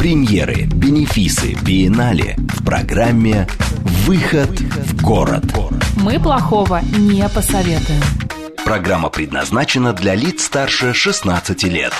Премьеры, бенефисы, биеннале в программе «Выход в город». Мы плохого не посоветуем. Программа предназначена для лиц старше 16 лет.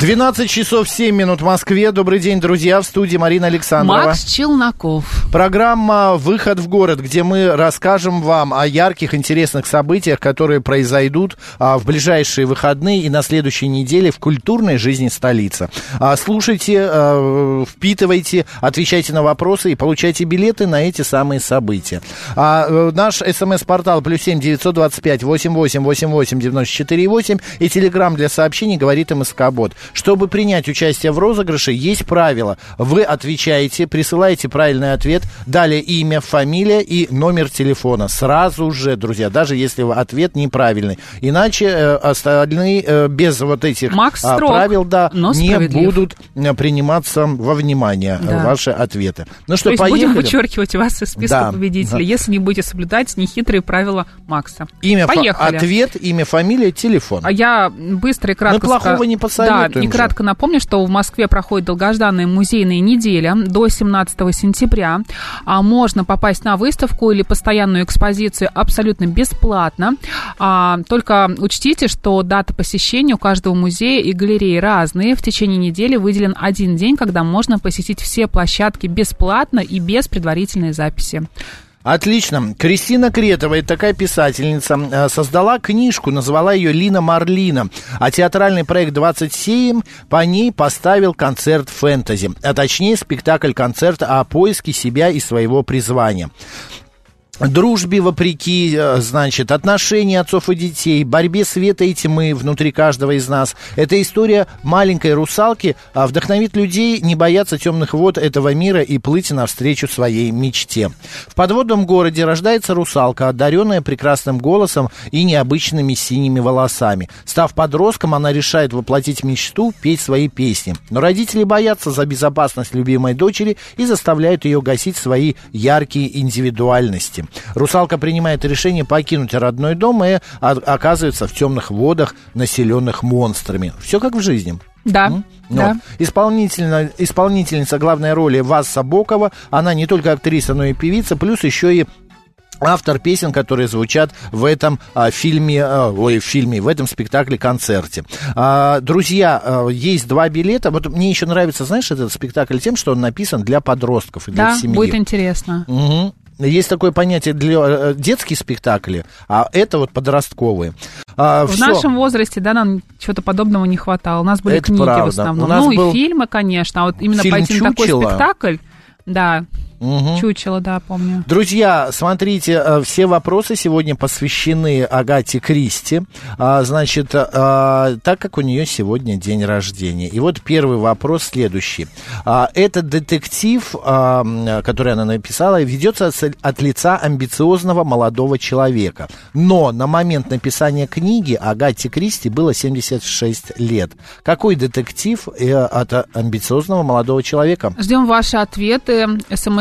12 часов 7 минут в Москве. Добрый день, друзья. В студии Марина Александрова. Макс Челноков. Программа «Выход в город», где мы расскажем вам о ярких, интересных событиях, которые произойдут а, в ближайшие выходные и на следующей неделе в культурной жизни столицы. А, слушайте, а, впитывайте, отвечайте на вопросы и получайте билеты на эти самые события. А, э, наш смс-портал плюс семь девятьсот двадцать пять восемь восемь восемь восемь девяносто четыре восемь и телеграмм для сообщений говорит МСК Бот. Чтобы принять участие в розыгрыше, есть правило. Вы отвечаете, присылаете правильный ответ, далее имя, фамилия и номер телефона. Сразу же, друзья, даже если ответ неправильный. Иначе э, остальные э, без вот этих Макс а, строг, правил, да, не будут э, приниматься во внимание Да. ваши ответы. Ну То что, есть поехали? будем вычеркивать вас из списка Да, победителей, да. если не будете соблюдать нехитрые правила Макса. Имя, фа- Поехали. ответ, имя, фамилия, телефон. А я быстро и кратко... плохого ска- не посоветуем Да, и кратко напомню, что в Москве проходит долгожданная музейная неделя до 17 сентября. А можно попасть на выставку или постоянную экспозицию абсолютно бесплатно. А, только учтите, что дата посещения у каждого музея и галереи разные. В течение недели выделен один день, когда можно посетить все площадки бесплатно и без предварительной записи. Отлично. Кристина Кретова, это такая писательница, э, создала книжку, назвала ее Лина Марлина. А театральный проект 27 по ней поставил концерт фэнтези. А точнее, спектакль-концерт о поиске себя и своего призвания. Дружбе вопреки, э, значит, отношения отцов и детей, борьбе света и тьмы внутри каждого из нас. Эта история маленькой русалки а, вдохновит людей не бояться темных вод этого мира и плыть навстречу своей мечте. В подводном городе рождается русалка, одаренная прекрасным голосом и необычными синими волосами. Став подростком, она решает воплотить мечту, петь свои песни. Но родители боятся за безопасность любимой дочери и заставляют ее гасить свои яркие индивидуальности. Русалка принимает решение покинуть родной дом и оказывается в темных водах, населенных монстрами. Все как в жизни. Да, М? да. Вот. Исполнительна- исполнительница главной роли Васса Бокова. Она не только актриса, но и певица, плюс еще и автор песен, которые звучат в этом а, фильме, а, ой, в фильме, в этом спектакле-концерте. А, друзья, а, есть два билета. Вот мне еще нравится, знаешь, этот спектакль тем, что он написан для подростков и для Да, семьи. будет интересно. Мгм. Есть такое понятие для э, детские спектакли, а это вот подростковые. А, В всё. нашем возрасте, да, нам чего-то подобного не хватало. У нас были Это книги правда. в основном. У нас ну был и фильмы, конечно. А вот именно фильм пойти на такой спектакль, да, Мгм. чучело, да, помню. Друзья, смотрите, э, все вопросы сегодня посвящены Агате Кристи. А, Значит, а, так как у нее сегодня день рождения. И вот первый вопрос следующий. А, Этот детектив, а, который она написала, ведется от- лица амбициозного молодого человека. Но на момент написания книги Агате Кристи было 76 лет. Какой детектив э, от амбициозного молодого человека? Ждем ваши ответы.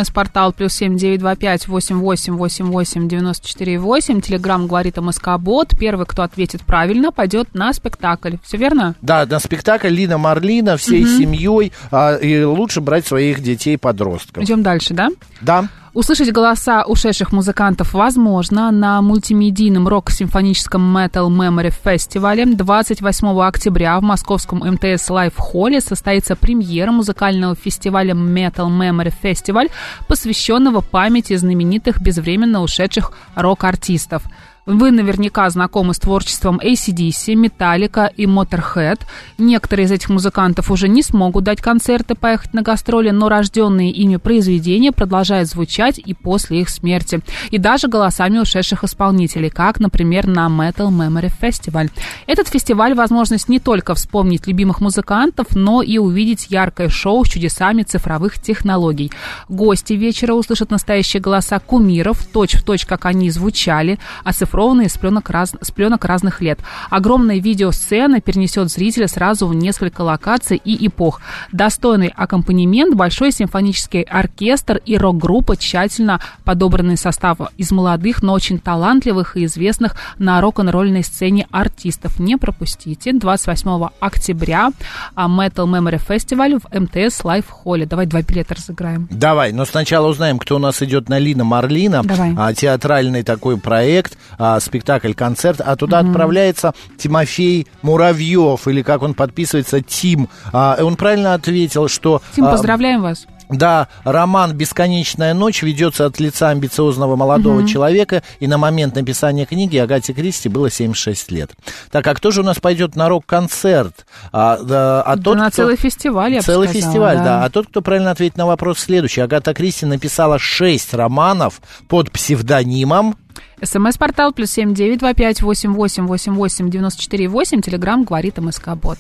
СМС-портал плюс семь девять два пять восемь восемь восемь восемь девяносто четыре восемь. Телеграмм говорит МСК Бот. Первый, кто ответит правильно, пойдет на спектакль. Все верно? Да, на спектакль Лина Марлина всей семьей. а, и лучше брать своих детей-подростков. Идем дальше, да? Да. Услышать голоса ушедших музыкантов возможно на мультимедийном рок-симфоническом Metal Memory фестивале 28 октября в московском МТС Live Холле состоится премьера музыкального фестиваля Metal Memory Festival, посвященного памяти знаменитых безвременно ушедших рок-артистов. Вы наверняка знакомы с творчеством ACDC, Metallica и Motorhead. Некоторые из этих музыкантов уже не смогут дать концерты, поехать на гастроли, но рожденные ими произведения продолжают звучать и после их смерти. И даже голосами ушедших исполнителей, как, например, на Metal Memory Festival. Этот фестиваль – возможность не только вспомнить любимых музыкантов, но и увидеть яркое шоу с чудесами цифровых технологий. Гости вечера услышат настоящие голоса кумиров, точь-в-точь, точь, как они звучали, оцифрованные оцифрованные с пленок, раз, с пленок разных лет. Огромная видеосцена перенесет зрителя сразу в несколько локаций и эпох. Достойный аккомпанемент, большой симфонический оркестр и рок-группа, тщательно подобранный состав из молодых, но очень талантливых и известных на рок-н-ролльной сцене артистов. Не пропустите. 28 октября а, Metal Memory Festival в МТС Live Холле. Давай два билета разыграем. Давай, но сначала узнаем, кто у нас идет на Лина Марлина. Давай. А, театральный такой проект. А, а, спектакль-концерт, а туда mm-hmm. отправляется Тимофей Муравьев, или как он подписывается, Тим. А, он правильно ответил, что... Тим, а, поздравляем вас. Да, роман «Бесконечная ночь» ведется от лица амбициозного молодого угу. человека, и на момент написания книги Агате Кристи было 76 лет. Так, а кто же у нас пойдет на рок-концерт? А, да, а да тот, на кто... целый фестиваль, я Целый сказала, фестиваль, да. да. А тот, кто правильно ответит на вопрос следующий. Агата Кристи написала 6 романов под псевдонимом СМС-портал плюс семь девять два пять восемь восемь восемь восемь девяносто четыре восемь. Телеграмм говорит МСК Бот.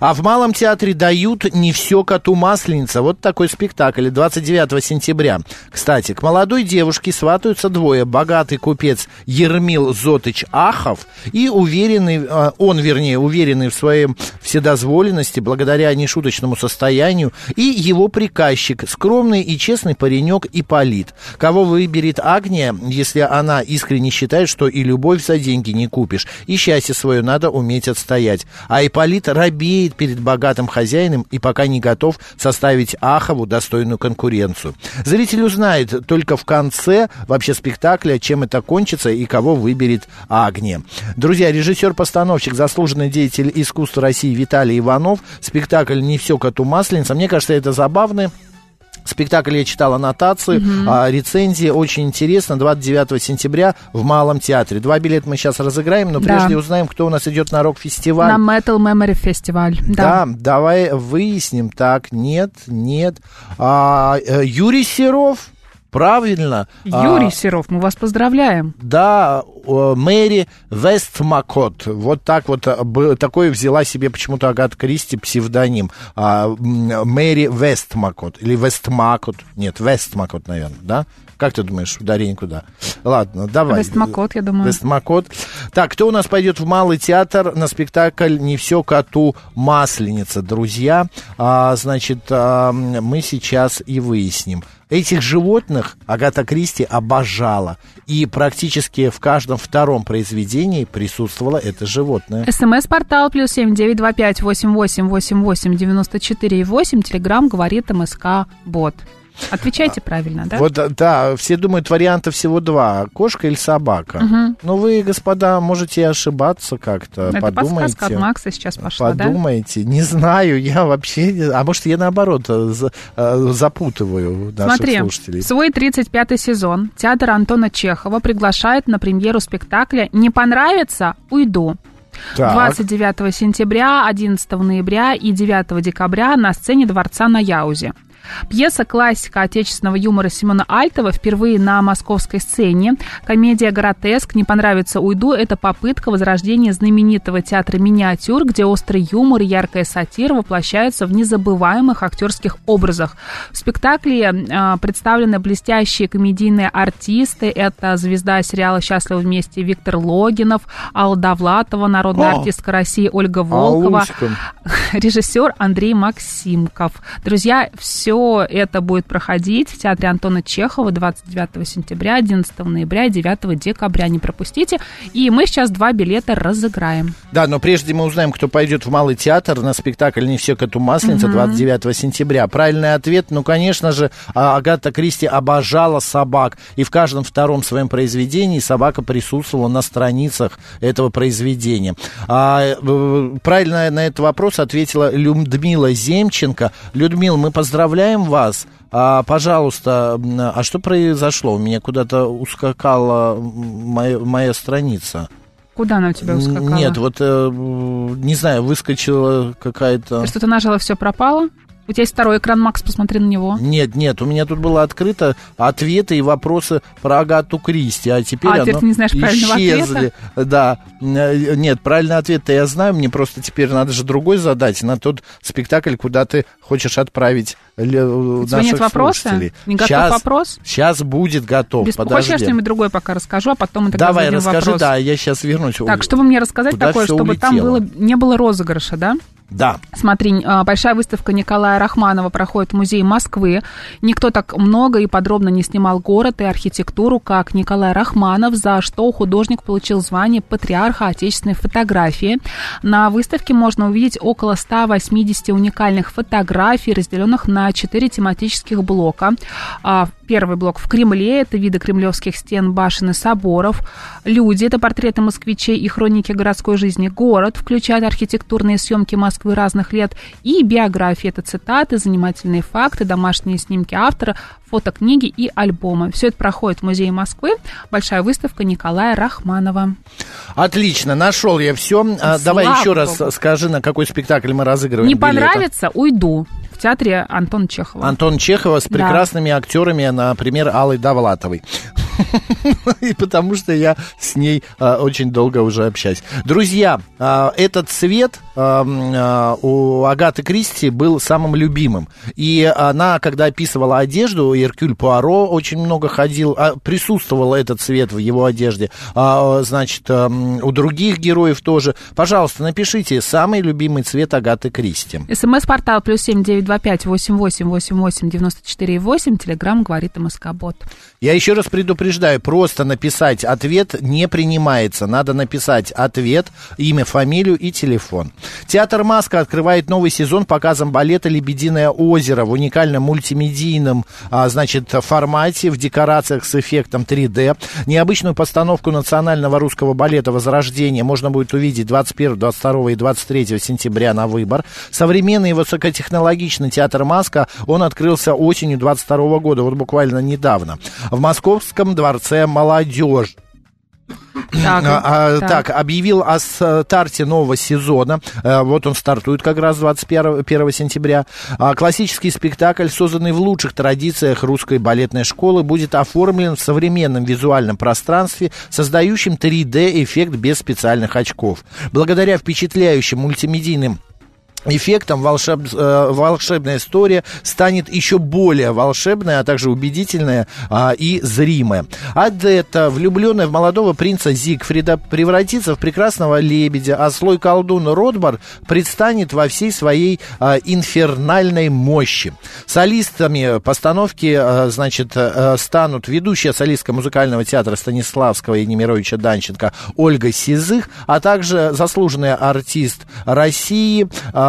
А в Малом театре дают «Не все коту масленица». Вот такой спектакль 29 сентября. Кстати, к молодой девушке сватаются двое. Богатый купец Ермил Зотыч Ахов и уверенный, а, он, вернее, уверенный в своей вседозволенности благодаря нешуточному состоянию, и его приказчик, скромный и честный паренек Иполит. Кого выберет Агния, если она искренне считает, что и любовь за деньги не купишь, и счастье свое надо уметь отстоять. А Ипполит робеет перед богатым хозяином и пока не готов составить Ахову достойную конкуренцию. Зритель узнает только в конце вообще спектакля, чем это кончится и кого выберет Агния. Друзья, режиссер-постановщик, заслуженный деятель искусства России Виталий Иванов, спектакль «Не все коту масленица». Мне кажется, это забавно Спектакль я читал аннотации, угу. а, рецензии. Очень интересно. 29 сентября в Малом театре. Два билета мы сейчас разыграем, но прежде да. узнаем, кто у нас идет на рок-фестиваль. На Metal Memory Festival. Да. да, давай выясним. Так, нет, нет. А, э, Юрий Серов. Правильно. Юрий а, Серов, мы вас поздравляем. Да, Мэри Вестмакот. Вот так вот, э, такой взяла себе почему-то Агат Кристи псевдоним. А, Мэри Вестмакот. Или Вестмакот. Нет, Вестмакот, наверное, да? Как ты думаешь, ударение куда? Ладно, давай. Вестмакот, я думаю. Вестмакот. Так, кто у нас пойдет в Малый театр на спектакль «Не все коту масленица», друзья? А, значит, а, мы сейчас и выясним. Этих животных Агата Кристи обожала. И практически в каждом втором произведении присутствовало это животное. СМС-портал плюс семь девять два пять восемь восемь восемь восемь девяносто четыре восемь. Телеграмм говорит МСК Бот. Отвечайте правильно, да? Вот, да, все думают, вариантов всего два, кошка или собака. Угу. Но вы, господа, можете ошибаться как-то, Это подумайте. подсказка от Макса сейчас пошла, Подумайте, да? не знаю, я вообще, а может, я наоборот э, э, запутываю наших Смотри, слушателей. свой 35-й сезон театр Антона Чехова приглашает на премьеру спектакля «Не понравится? Уйду». Так. 29 сентября, 11 ноября и 9 декабря на сцене Дворца на Яузе. Пьеса классика отечественного юмора Семена Альтова впервые на московской сцене. Комедия «Гротеск», «Не понравится, уйду» — это попытка возрождения знаменитого театра «Миниатюр», где острый юмор и яркая сатира воплощаются в незабываемых актерских образах. В спектакле э, представлены блестящие комедийные артисты. Это звезда сериала «Счастливы вместе» Виктор Логинов, Алла Довлатова, народная О, артистка России Ольга Волкова, режиссер Андрей Максимков. Друзья, все это будет проходить в Театре Антона Чехова 29 сентября, 11 ноября и 9 декабря. Не пропустите. И мы сейчас два билета разыграем. Да, но прежде мы узнаем, кто пойдет в Малый театр на спектакль «Не все коту масленица» угу. 29 сентября. Правильный ответ, ну, конечно же, а, Агата Кристи обожала собак. И в каждом втором своем произведении собака присутствовала на страницах этого произведения. А, э, правильно на этот вопрос ответила Людмила Земченко. Людмила, мы поздравляем поздравляем вас. А, пожалуйста, а что произошло? У меня куда-то ускакала моя, моя страница. Куда она у тебя ускакала? Нет, вот, э, не знаю, выскочила какая-то... Ты что-то нажала, все пропало? У тебя есть второй экран, Макс, посмотри на него. Нет, нет, у меня тут было открыто ответы и вопросы про Агату Кристи, а теперь, а, теперь ты не знаешь исчезли. Ответа? Да, э, нет, правильный ответ-то я знаю, мне просто теперь надо же другой задать на тот спектакль, куда ты хочешь отправить у тебя нет вопроса? Не готов сейчас, вопрос? Сейчас будет готов, Без, подожди. Хочешь, я что-нибудь другое пока расскажу, а потом мы тогда Давай, расскажи, вопрос. да, я сейчас вернусь. Так, чтобы мне рассказать Куда такое, чтобы улетело? там было, не было розыгрыша, да? Да. Смотри, а, большая выставка Николая Рахманова проходит в музее Москвы. Никто так много и подробно не снимал город и архитектуру, как Николай Рахманов, за что художник получил звание патриарха отечественной фотографии. На выставке можно увидеть около 180 уникальных фотографий, разделенных на 4 тематических блока. А, первый блок в Кремле, это виды кремлевских стен, башен и соборов. Люди, это портреты москвичей и хроники городской жизни. Город включает архитектурные съемки Москвы разных лет, и биографии. Это цитаты, занимательные факты, домашние снимки автора, фотокниги и альбомы. Все это проходит в Музее Москвы. Большая выставка Николая Рахманова. Отлично, нашел я все. А, давай еще раз скажи, на какой спектакль мы разыгрываем. Не билеты. понравится, уйду в театре Антон Чехова. Антон Чехова с прекрасными да. актерами, например, Аллой Давлатовой. И потому что я с ней а, очень долго уже общаюсь. Друзья, а, этот цвет а, у Агаты Кристи был самым любимым. И она, когда описывала одежду, Иркюль Пуаро очень много ходил, присутствовал этот цвет в его одежде. Значит, у других героев тоже. Пожалуйста, напишите самый любимый цвет Агаты Кристи. СМС-портал плюс семь девять два пять восемь восемь восемь восемь девяносто четыре восемь. Телеграмм говорит МСК-бот. Я еще раз предупреждаю, просто написать ответ не принимается. Надо написать ответ, имя, фамилию и телефон. Театр «Маска» открывает новый сезон показом балета «Лебединое озеро» в уникальном мультимедийном, а, значит, формате, в декорациях с эффектом 3D. Необычную постановку национального русского балета «Возрождение» можно будет увидеть 21, 22 и 23 сентября на выбор. Современный и высокотехнологичный театр «Маска», он открылся осенью 22 года, вот буквально недавно. В Московском дворце молодежь. Так, а, а, так. так, объявил о старте нового сезона. А, вот он стартует как раз 21 1 сентября. А, классический спектакль, созданный в лучших традициях русской балетной школы, будет оформлен в современном визуальном пространстве, создающем 3D-эффект без специальных очков. Благодаря впечатляющим мультимедийным эффектом волшеб, э, волшебная история станет еще более волшебная, а также убедительная а, и зримая. Адетта, влюбленная в молодого принца Зигфрида, превратится в прекрасного лебедя, а слой колдун Ротбар предстанет во всей своей а, инфернальной мощи. Солистами постановки, а, значит, а, станут ведущая солистка музыкального театра Станиславского и Немировича Данченко Ольга Сизых, а также заслуженный артист России а,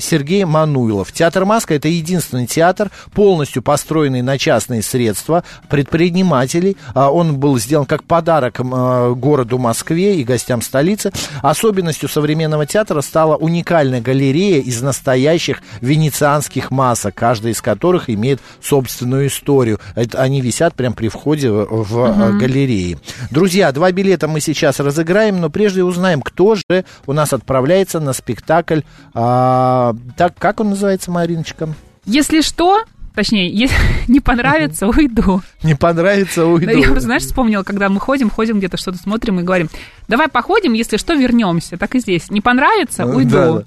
Сергей Мануилов. Театр «Маска» — это единственный театр, полностью построенный на частные средства предпринимателей. А, он был сделан как подарок а, городу Москве и гостям столицы. Особенностью современного театра стала уникальная галерея из настоящих венецианских масок, каждая из которых имеет собственную историю. Это, они висят прямо при входе в угу. галереи. Друзья, два билета мы сейчас разыграем, но прежде узнаем, кто же у нас отправляется на спектакль а, так, как он называется, Мариночка? Если что, Точнее, если не понравится, уйду. Не понравится, уйду. Я просто, знаешь, вспомнила, когда мы ходим, ходим где-то, что-то смотрим и говорим, давай походим, если что, вернемся. Так и здесь. Не понравится, уйду. Да, да.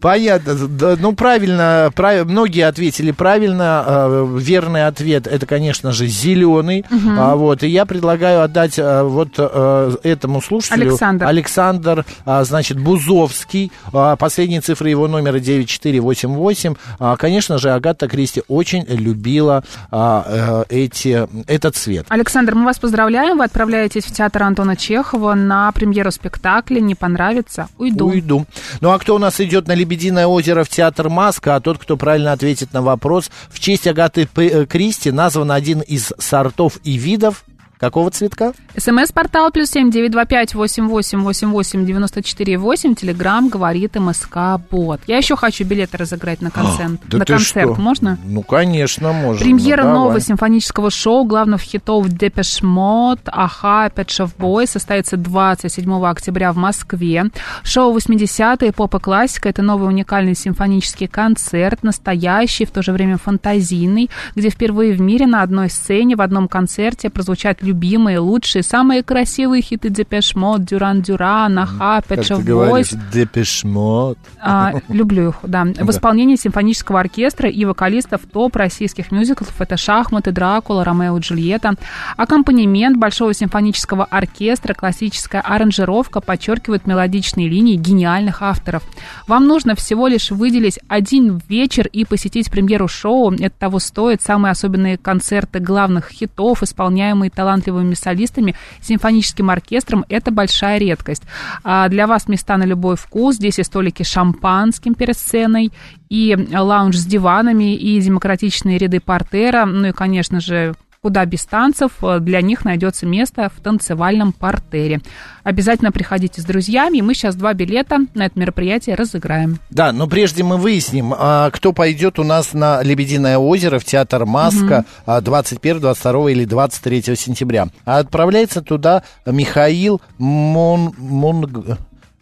Понятно. Ну, правильно, прав... многие ответили правильно. Э, верный ответ, это, конечно же, зеленый. А, вот, и я предлагаю отдать а, вот а, этому слушателю. Александр. Александр, а, значит, Бузовский. А, последние цифры его номера 9488. А, конечно же, Агата Кристи очень любила а, э, эти, этот цвет. Александр, мы вас поздравляем. Вы отправляетесь в театр Антона Чехова на премьеру спектакля. Не понравится? Уйду. Уйду. Ну а кто у нас идет на Лебединое озеро в театр Маска? А тот, кто правильно ответит на вопрос, в честь Агаты. Э, Кристи назван один из сортов и видов Какого цветка? СМС-портал плюс семь девять два пять восемь восемь восемь восемь девяносто четыре восемь. Телеграмм говорит МСК Бот. Я еще хочу билеты разыграть на концерт. А, да на концерт что? можно? Ну, конечно, можно. Премьера Ну, нового симфонического шоу главных хитов Depeche Mode, A-ha, Shop Boys состоится 27 октября в Москве. Шоу 80-е, поп и классика – это новый уникальный симфонический концерт, настоящий, в то же время фантазийный, где впервые в мире на одной сцене в одном концерте прозвучат любимые, лучшие, самые красивые хиты Depeche Mode, Duran Duran, A-ha, Shop говоришь, Boys, Depeche Mode. а, люблю их, да. В исполнении симфонического оркестра и вокалистов топ российских мюзиклов это «Шахматы», «Дракула», «Ромео и Джульетта». Аккомпанемент Большого симфонического оркестра, классическая аранжировка подчеркивает мелодичные линии гениальных авторов. Вам нужно всего лишь выделить один вечер и посетить премьеру шоу. Это того стоит. Самые особенные концерты главных хитов, исполняемые талантливыми солистами, симфоническим оркестром, это большая редкость. А для вас места на любой вкус. Здесь и столики с шампанским перед сценой, и лаунж с диванами, и демократичные ряды портера, ну и, конечно же, куда без танцев, для них найдется место в танцевальном портере. Обязательно приходите с друзьями, мы сейчас два билета на это мероприятие разыграем. Да, но прежде мы выясним, а, кто пойдет у нас на Лебединое озеро в театр Маска а, 21, 22 или 23 сентября. А отправляется туда Михаил Мон... Мон-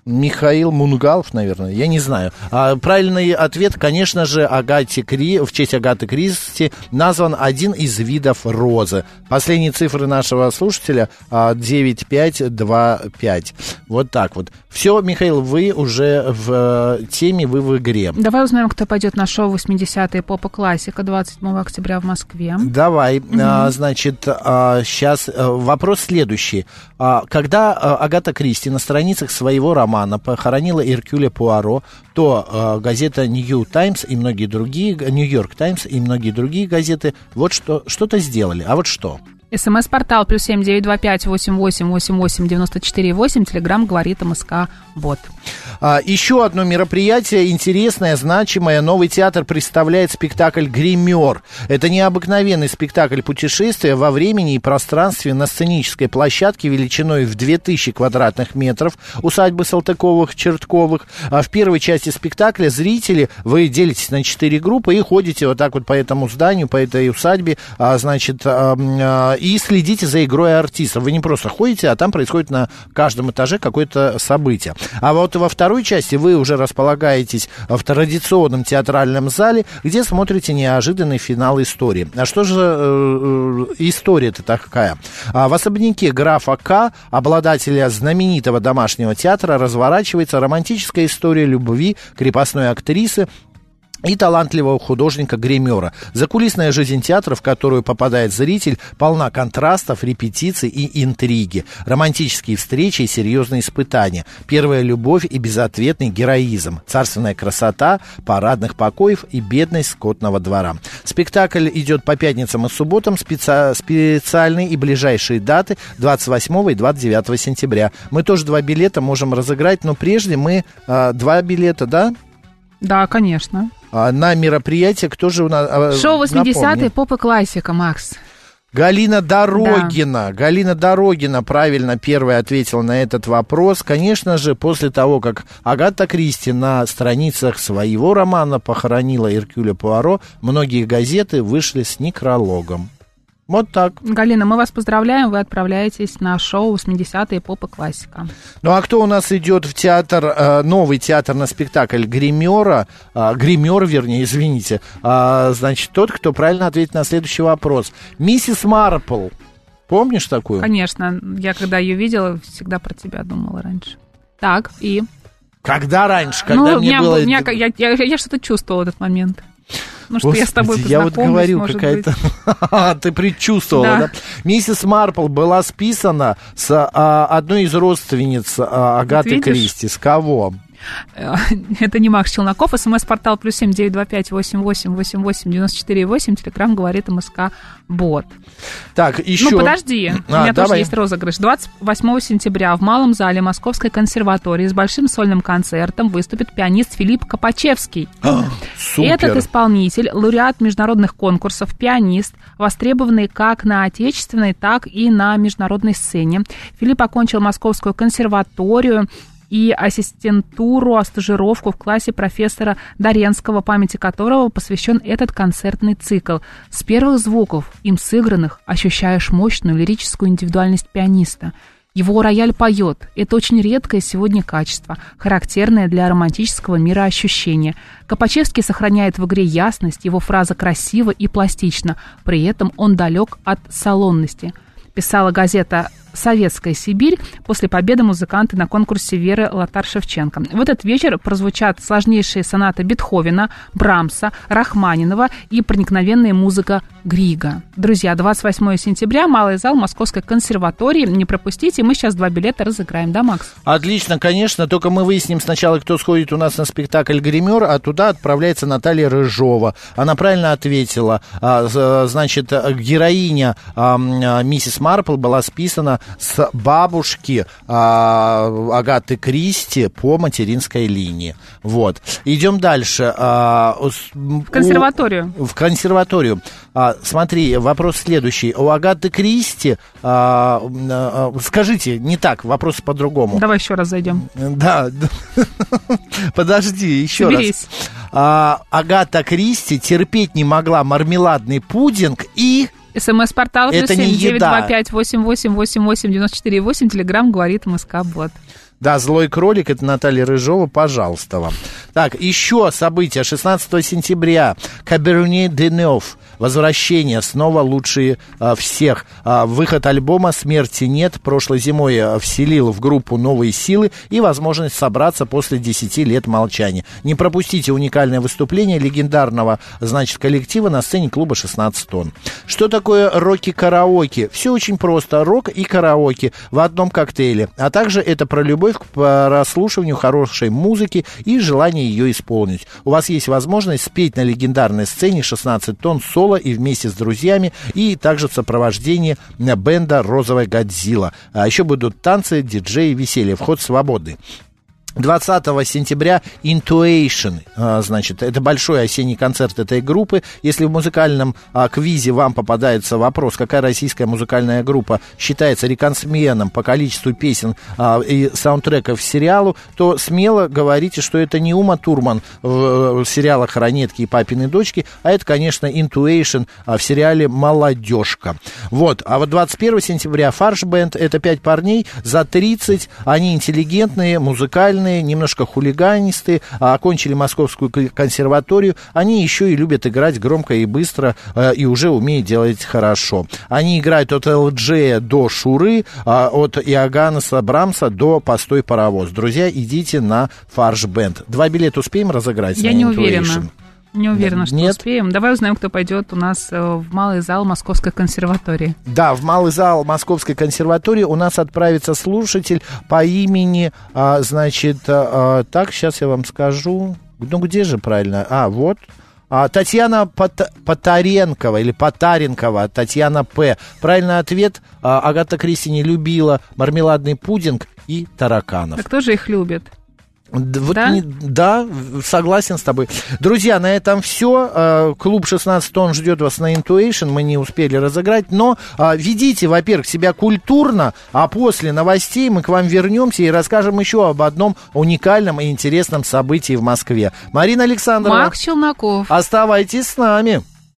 Михаил Мунгалов, наверное, я не знаю. А, правильный ответ, конечно же, Агате Кри... в честь Агаты Кристи назван один из видов розы. Последние цифры нашего слушателя а, 9525. Вот так вот. Все, Михаил, вы уже в э, теме, вы в игре. Давай узнаем, кто пойдет на шоу 80-е поп и классика 27 октября в Москве. Давай, а, значит, сейчас вопрос следующий. А, когда а, Агата Кристи на страницах своего романа похоронила Иркюля Пуаро, то а, газета Нью Таймс и многие другие, Нью-Йорк Таймс и многие другие газеты вот что, что-то сделали. А вот что? СМС-портал плюс семь девять два пять восемь восемь восемь восемь девяносто четыре восемь. Телеграмм говорит МСК Бот. А, еще одно мероприятие интересное, значимое. Новый театр представляет спектакль «Гример». Это необыкновенный спектакль путешествия во времени и пространстве на сценической площадке величиной в 2000 квадратных метров усадьбы Салтыковых-Чертковых. А в первой части спектакля зрители, вы делитесь на четыре группы и ходите вот так вот по этому зданию, по этой усадьбе, а, значит, а, и следите за игрой артистов. Вы не просто ходите, а там происходит на каждом этаже какое-то событие. А вот во второй части вы уже располагаетесь в традиционном театральном зале, где смотрите неожиданный финал истории. А что же э, э, история-то такая? А, в особняке графа К, обладателя знаменитого домашнего театра, разворачивается романтическая история любви крепостной актрисы и талантливого художника-гримера. Закулисная жизнь театра, в которую попадает зритель, полна контрастов, репетиций и интриги. Романтические встречи и серьезные испытания. Первая любовь и безответный героизм. Царственная красота, парадных покоев и бедность скотного двора. Спектакль идет по пятницам и субботам. Специ... Специальные и ближайшие даты 28 и 29 сентября. Мы тоже два билета можем разыграть, но прежде мы а, два билета, да? Да, конечно. А, на мероприятие, кто же у нас... а, Шоу 80-е напомни. поп и классика, Макс. Галина Дорогина. Галина Дорогина правильно первая ответила на этот вопрос. Конечно же, после того, как Агата Кристи на страницах своего романа похоронила Иркюля Пуаро, многие газеты вышли с некрологом. Вот так. Галина, мы вас поздравляем, вы отправляетесь на шоу 80-е поп и классика. Ну а кто у нас идет в театр, э, новый театр на спектакль гримера, э, гример, вернее, извините, а, значит, тот, кто правильно ответит на следующий вопрос. Миссис Марпл. Помнишь такую? Конечно, я когда ее видела, всегда про тебя думала раньше. Так, и? Когда раньше, когда ну, мне меня, было... был- меня- я, я, я что-то чувствовала в этот момент. Ну, что я с тобой Господи, я вот говорю, может какая-то... Ты предчувствовала, да. Да. Миссис Марпл была списана с а, одной из родственниц а, Агаты? Кристи. С кого? Э, это не Макс Челноков. СМС-портал плюс семь девять два пять восемь восемь восемь восемь девяносто четыре восемь. Телеграмм говорит МСК Бот. Так, еще... Ну, подожди. А, У меня давай. тоже есть розыгрыш. 28 сентября в Малом зале Московской консерватории с большим сольным концертом выступит пианист Филипп Копачевский. А, Супер. Этот исполнитель, лауреат международных конкурсов, пианист, востребованный как на отечественной, так и на международной сцене. Филипп окончил Московскую консерваторию и ассистентуру, а стажировку в классе профессора Доренского, памяти которого посвящен этот концертный цикл. С первых звуков, им сыгранных, ощущаешь мощную лирическую индивидуальность пианиста. Его рояль поет. Это очень редкое сегодня качество, характерное для романтического мира ощущения. Копачевский сохраняет в игре ясность, его фраза красива и пластична, при этом он далек от салонности. Писала газета «Советская Сибирь» после победы музыканты на конкурсе Веры Лотар-Шевченко. В этот вечер прозвучат сложнейшие сонаты Бетховена, Брамса, Рахманинова и проникновенная музыка Грига. Друзья, 28 сентября, Малый зал Московской консерватории. Не пропустите, мы сейчас два билета разыграем, да, Макс? Отлично, конечно, только мы выясним сначала, кто сходит у нас на спектакль «Гример», а туда отправляется Наталья Рыжова. Она правильно ответила. А, Значит, героиня а, миссис Марпл была списана с бабушки а, Агаты Кристи по материнской линии. Вот. Идем дальше. В консерваторию. в консерваторию. А, смотри, вопрос следующий. У Агаты Кристи, а, м, а, скажите, не так, вопрос по-другому. Давай еще раз зайдем. Да, подожди, еще раз. Соберись. А, Агата Кристи терпеть не могла мармеладный пудинг и... СМС-портал плюс семь девять два пять восемь восемь восемь восемь девяносто четыре восемь. Телеграмм говорит МСК Бот. Да, злой кролик, это Наталья Рыжова, пожалуйста вам. Так, еще событие. 16 сентября. Каберне Денев. Возвращение. Снова лучшие а, всех. А, выход альбома «Смерти нет» прошлой зимой а, вселил в группу новые силы и возможность собраться после 10 лет молчания. Не пропустите уникальное выступление легендарного, значит, коллектива на сцене клуба «16 тонн». Что такое роки-караоке? Все очень просто. Рок и караоке в одном коктейле. А также это про любовь к прослушиванию хорошей музыки и желание ее исполнить. У вас есть возможность спеть на легендарной сцене 16 тонн соло и вместе с друзьями, и также в сопровождении бенда «Розовая Годзилла». А еще будут танцы, диджеи, веселье. Вход свободный. 20 сентября Intuition, а, значит, это большой осенний концерт этой группы. Если в музыкальном а, квизе вам попадается вопрос, какая российская музыкальная группа считается реконсменом по количеству песен а, и саундтреков сериалу, то смело говорите, что это не Ума Турман в, в сериалах «Ранетки» и «Папины дочки», а это, конечно, Intuition в сериале «Молодежка». Вот, а вот 21 сентября Фарш Бенд, это пять парней за 30, они интеллигентные, музыкальные, немножко хулиганистые, а, окончили Московскую консерваторию, они еще и любят играть громко и быстро, э, и уже умеют делать хорошо. Они играют от ЛДЖ до Шуры, а, от Иоганнеса Брамса до Постой паровоз. Друзья, идите на Фарш Бенд. Два билета успеем разыграть? Я на не Intuition? уверена. Не уверена, что Нет? успеем. Давай узнаем, кто пойдет у нас э, в малый зал Московской консерватории. Да, в малый зал Московской консерватории у нас отправится слушатель по имени, а, значит, а, а, так, сейчас я вам скажу. Ну, где же правильно? А, вот. А, Татьяна Пот- Потаренкова или Потаренкова, Татьяна П. Правильный ответ. а, Агата Кристи не любила мармеладный пудинг и тараканов. А кто же их любит? Вот Да? не- да, согласен с тобой. Друзья, на этом все. Клуб 16 тонн ждет вас на Intuition. Мы не успели разыграть. Но а, ведите, во-первых, себя культурно, а после новостей мы к вам вернемся и расскажем еще об одном уникальном и интересном событии в Москве. Марина Александровна, Макс Челноков. оставайтесь с нами.